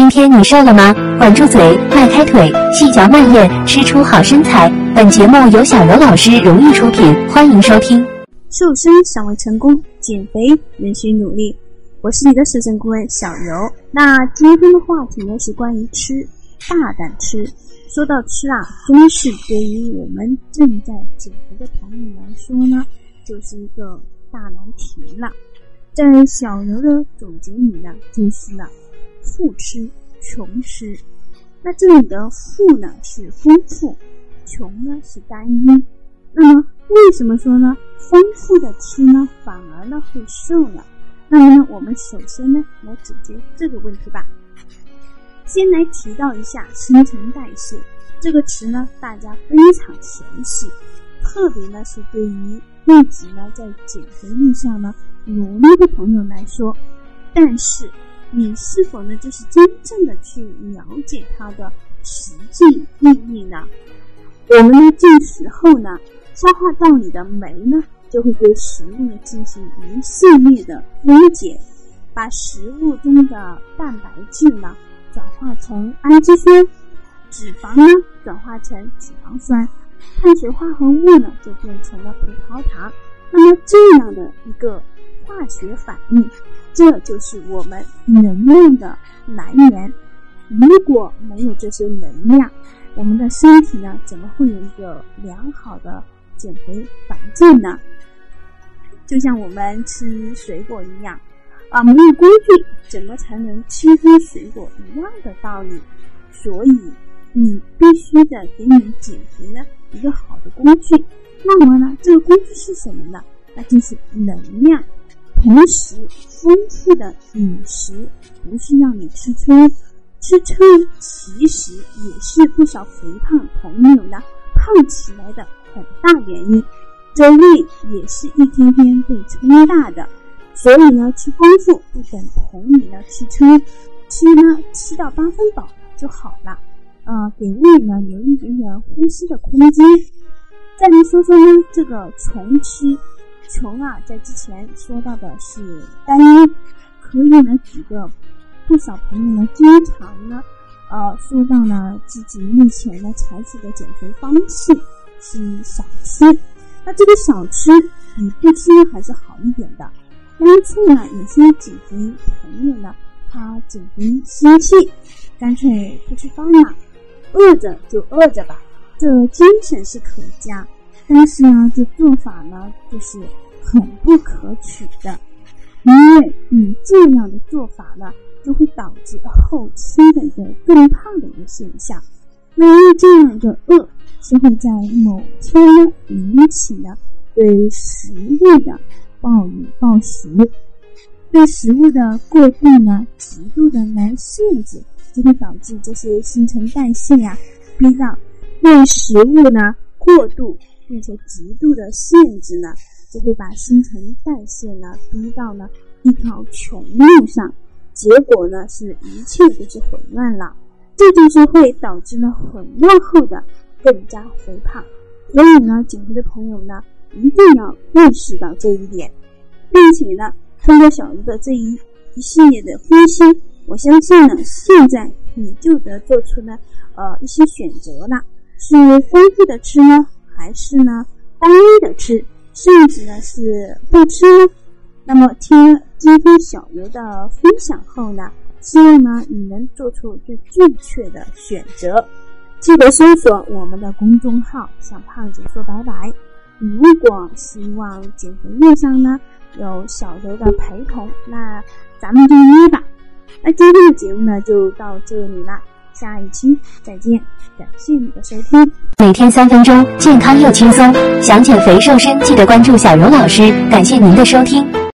今天你瘦了吗？管住嘴，迈开腿，细嚼慢咽，吃出好身材。本节目由小柔老师荣誉出品，欢迎收听。瘦身尚未成功，减肥仍需努力。我是你的瘦身顾问小柔。那今天的话题呢是关于吃，大胆吃。说到吃啊，真是对于我们正在减肥的朋友来说呢，就是一个大难题了。在小柔的总结里呢，就是呢。富吃，穷吃。那这里的富呢是丰富，穷呢是单一。那么为什么说呢？丰富的吃呢反而呢会瘦呢？那么呢，我们首先呢来解决这个问题吧。先来提到一下新陈代谢这个词呢，大家非常熟悉，特别呢是对于自己呢在减肥路上呢努力的朋友来说，但是。你是否呢，就是真正的去了解它的实际意义呢？我们呢进食后呢，消化道里的酶呢，就会对食物呢进行一系列的分解，把食物中的蛋白质呢转化成氨基酸，脂肪呢转化成脂肪酸，碳水化合物呢就变成了葡萄糖。那么这样的一个化学反应。这就是我们能量的来源。如果没有这些能量，我们的身体呢，怎么会有一个良好的减肥环境呢？就像我们吃水果一样，啊，没有工具，怎么才能吃出水果一样的道理？所以，你必须的给你减肥呢一个好的工具。那么呢，这个工具是什么呢？那就是能量。同时，丰富的饮食不是让你吃撑，吃撑其实也是不少肥胖朋友呢胖起来的很大原因。这胃也是一天天被撑大的，所以呢，吃丰富不等同于呢吃撑，吃呢吃到八分饱就好了。呃，给胃呢留一点点呼吸的空间。再来说说呢这个穷吃。穷啊，在之前说到的是单一，可以呢几个不少朋友呢经常呢呃说到呢自己目前呢采取的减肥方式是少吃，那这个少吃比不吃还是好一点的。干脆呢有些减肥朋友呢他减肥心气，干脆不吃饭了，饿着就饿着吧，这精神是可嘉。但是呢，这做法呢，就是很不可取的，因为你这样的做法呢，就会导致后期的一个更胖的一个现象。那因为这样的饿是会在某天引起呢对食物的暴饮暴食，对食物的过度呢极度的来限制，就会导致这些新陈代谢呀，逼到对食物呢过度。并且极度的限制呢，就会把新陈代谢呢逼到呢一条穷路上，结果呢是一切都是混乱了，这就是会导致呢混乱后的更加肥胖。所以呢，减肥的朋友呢一定要认识到这一点，并且呢，通过小鱼的这一一系列的分析，我相信呢，现在你就得做出呢呃一些选择了，是丰富的吃呢。还是呢，单一的吃，甚至呢是不吃呢。那么听今天小刘的分享后呢，希望呢你能做出最正确的选择。记得搜索我们的公众号“向胖子说拜拜”。如果希望减肥路上呢有小刘的陪同，那咱们就约吧。那今天的节目呢就到这里了。下一期再见，感谢你的收听。每天三分钟，健康又轻松。想减肥瘦身，记得关注小柔老师。感谢您的收听。